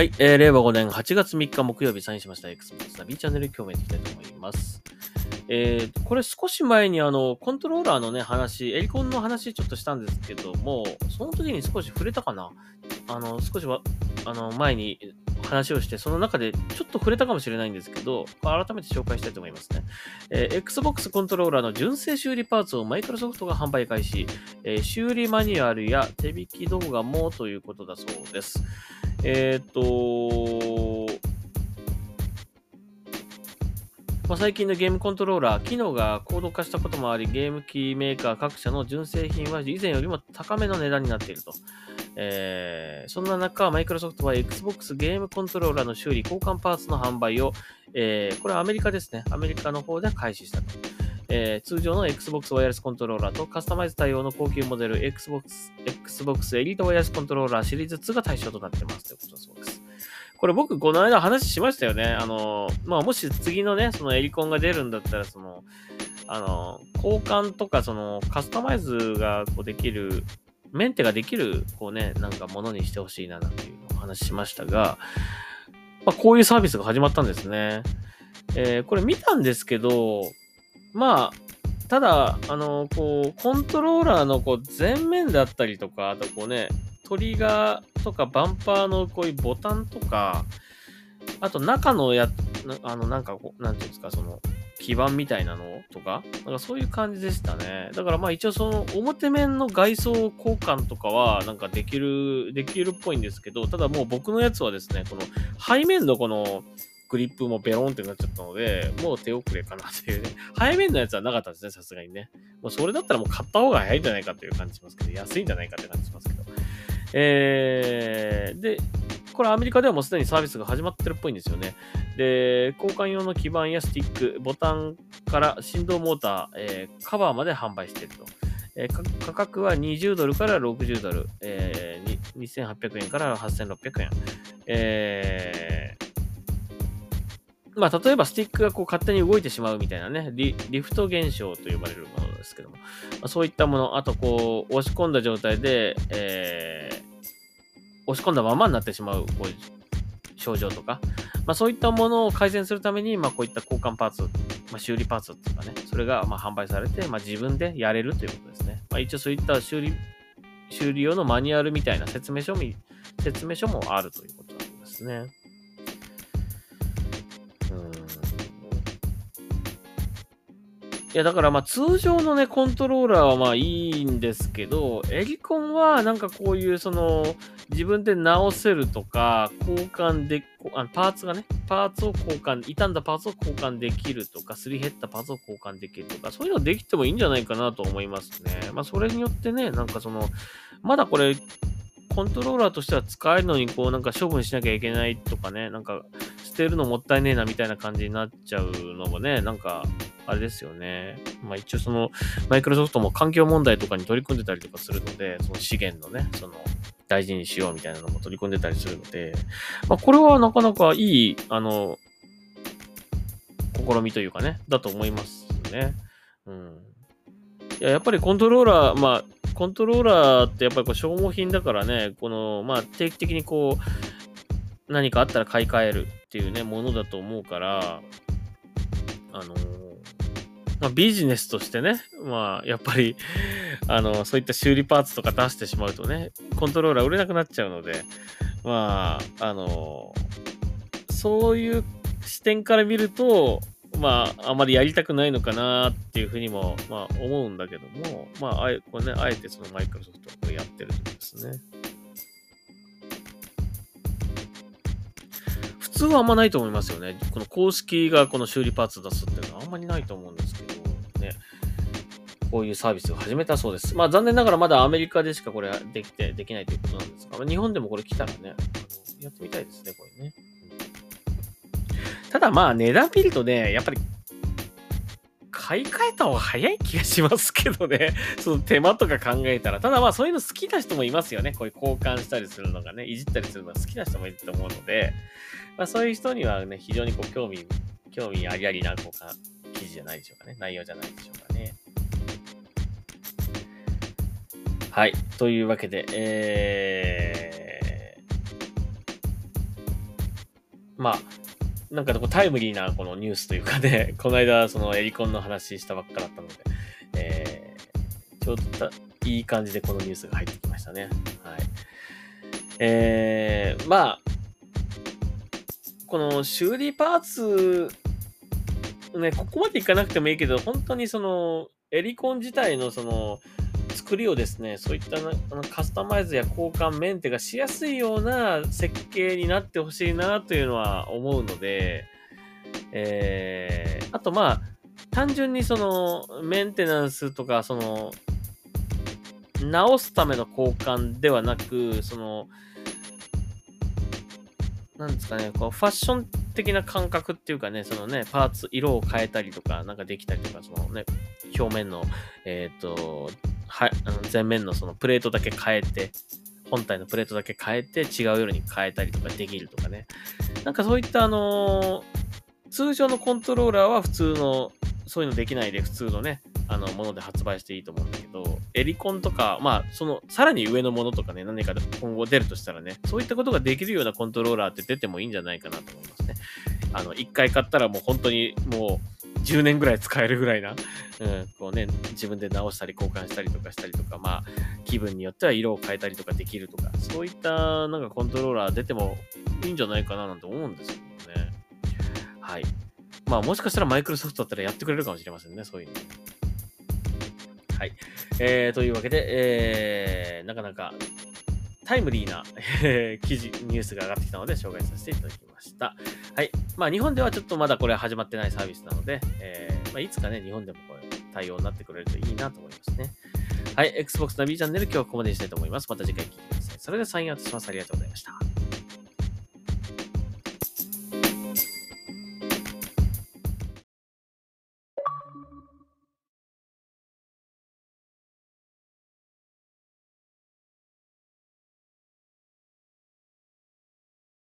はい、えー、令和5年8月3日木曜日サインしました Xbox ナビチャンネル今日もやっていきたいと思います。えー、これ少し前にあの、コントローラーのね、話、エリコンの話ちょっとしたんですけども、その時に少し触れたかなあの、少しは、あの、前に話をして、その中でちょっと触れたかもしれないんですけど、改めて紹介したいと思いますね。えー Xbox コントローラーの純正修理パーツをマイクロソフトが販売開始、えー修理マニュアルや手引き動画もということだそうです。えーっと、まあ、最近のゲームコントローラー、機能が高度化したこともあり、ゲーム機メーカー各社の純正品は以前よりも高めの値段になっていると。えーそんな中、マイクロソフトは Xbox ゲームコントローラーの修理、交換パーツの販売を、えーこれはアメリカですね。アメリカの方で開始したと。えー通常の Xbox ワイヤレスコントローラーとカスタマイズ対応の高級モデル Xbox, Xbox エリートワイヤレスコントローラーシリーズ2が対象となってますということだそうです。これ僕この間話しましたよね。あの、まあ、もし次のね、そのエリコンが出るんだったら、その、あの、交換とかそのカスタマイズがこうできる、メンテができる、こうね、なんかものにしてほしいななんていうのをお話ししましたが、まあ、こういうサービスが始まったんですね。えーこれ見たんですけど、まあ、ただ、あの、こう、コントローラーのこう前面だったりとか、あとこうね、トリガーとかバンパーのこういうボタンとか、あと中のや、あの、なんかこう、なんていうんですか、その、基板みたいなのとか、なんかそういう感じでしたね。だからまあ一応その表面の外装交換とかはなんかできる、できるっぽいんですけど、ただもう僕のやつはですね、この背面のこのグリップもベロンってなっちゃったので、もう手遅れかなっていうね。背面のやつはなかったですね、さすがにね。もうそれだったらもう買った方が早いんじゃないかっていう感じしますけど、安いんじゃないかって感じしますけど。えー、で、これアメリカではもうすでにサービスが始まってるっぽいんですよね。で、交換用の基板やスティック、ボタンから振動モーター、えーカバーまで販売してると。えー価格は20ドルから60ドル、えー2800円から8600円。えーまあ、例えばスティックがこう勝手に動いてしまうみたいなね、リフト現象と呼ばれるものですけども、まあ、そういったもの、あとこう、押し込んだ状態で、えー押し込んだままになってしまうこう症状とか、まあ、そういったものを改善するために、まあ、こういった交換パーツ、まあ、修理パーツっていうかね、それがま販売されて、ま、自分でやれるということですね。ま、一応そういった修理、修理用のマニュアルみたいな説明書、説明書もあるということなんですね。いや、だからまあ通常のね、コントローラーはまあいいんですけど、エリコンはなんかこういうその、自分で直せるとか、交換で、あパーツがね、パーツを交換、傷んだパーツを交換できるとか、すり減ったパーツを交換できるとか、そういうのできてもいいんじゃないかなと思いますね。まあそれによってね、なんかその、まだこれ、コントローラーとしては使えるのに、こうなんか処分しなきゃいけないとかね、なんか捨てるのもったいねえなみたいな感じになっちゃうのもね、なんか、あれですよね。まあ一応その、マイクロソフトも環境問題とかに取り組んでたりとかするので、その資源のね、その、大事にしようみたいなのも取り組んでたりするので、まあこれはなかなかいい、あの、試みというかね、だと思いますね。うん。いや、やっぱりコントローラー、まあ、コントローラーってやっぱりこう消耗品だからね、この、まあ定期的にこう、何かあったら買い替えるっていうね、ものだと思うから、あのまあ、ビジネスとしてね、まあ、やっぱり、あの、そういった修理パーツとか出してしまうとね、コントローラー売れなくなっちゃうので、まあ、あの、そういう視点から見ると、まあ、あまりやりたくないのかなっていうふうにも、まあ、思うんだけども、まあ、あえ、これね、あえてそのマイクロソフトはこれやってるんですね。通はあんまないと思いますよね。この公式がこの修理パーツ出すっていうのはあんまりないと思うんですけど、ね。こういうサービスを始めたそうです。まあ残念ながらまだアメリカでしかこれできて、できないということなんですが、まあ日本でもこれ来たらね、やってみたいですね、これね。ただまあ値段見るとね、やっぱり買い替えた方が早い気がしますけどね。その手間とか考えたら。ただまあそういうの好きな人もいますよね。こういう交換したりするのがね、いじったりするのが好きな人もいると思うので、まあそういう人にはね、非常にこう興味、興味ありありなこうか記事じゃないでしょうかね。内容じゃないでしょうかね。はい。というわけで、えーまあ、なんかこうタイムリーなこのニュースというかね、この間そのエリコンの話したばっかだったので、えー、ちょっといい感じでこのニュースが入ってきましたね。はい。えー、まあ、この修理パーツ、ね、ここまでいかなくてもいいけど、本当にその、エリコン自体のその、作りをですね、そういったカスタマイズや交換、メンテがしやすいような設計になってほしいなというのは思うので、えー、あとまあ、単純にそのメンテナンスとか、その、直すための交換ではなく、その、なんですかね、こうファッション的な感覚っていうかね、そのね、パーツ、色を変えたりとか、なんかできたりとか、そのね、表面の、えっ、ー、と、は、あの前面のそのプレートだけ変えて、本体のプレートだけ変えて違う色に変えたりとかできるとかね。なんかそういったあのー、通常のコントローラーは普通の、そういうのできないで普通のね、あの、もので発売していいと思うんだけど、エリコンとか、まあ、その、さらに上のものとかね、何か今後出るとしたらね、そういったことができるようなコントローラーって出てもいいんじゃないかなと思います。あの、一回買ったらもう本当にもう、10年ぐらい使えるぐらいな、うん、こうね、自分で直したり交換したりとかしたりとか、まあ、気分によっては色を変えたりとかできるとか、そういったなんかコントローラー出てもいいんじゃないかななんて思うんですけどね。はい。まあ、もしかしたらマイクロソフトだったらやってくれるかもしれませんね、そういうの。はい。えー、というわけで、えー、なかなかタイムリーな記事、ニュースが上がってきたので紹介させていただきました。はい。まあ、日本ではちょっとまだこれ始まってないサービスなので、えー、まあ、いつかね、日本でもこれ対応になってくれるといいなと思いますね。はい。Xbox ナビチャンネル今日はここまでにしたいと思います。また次回聞いてください。それではサインアウトします。ありがとうございました。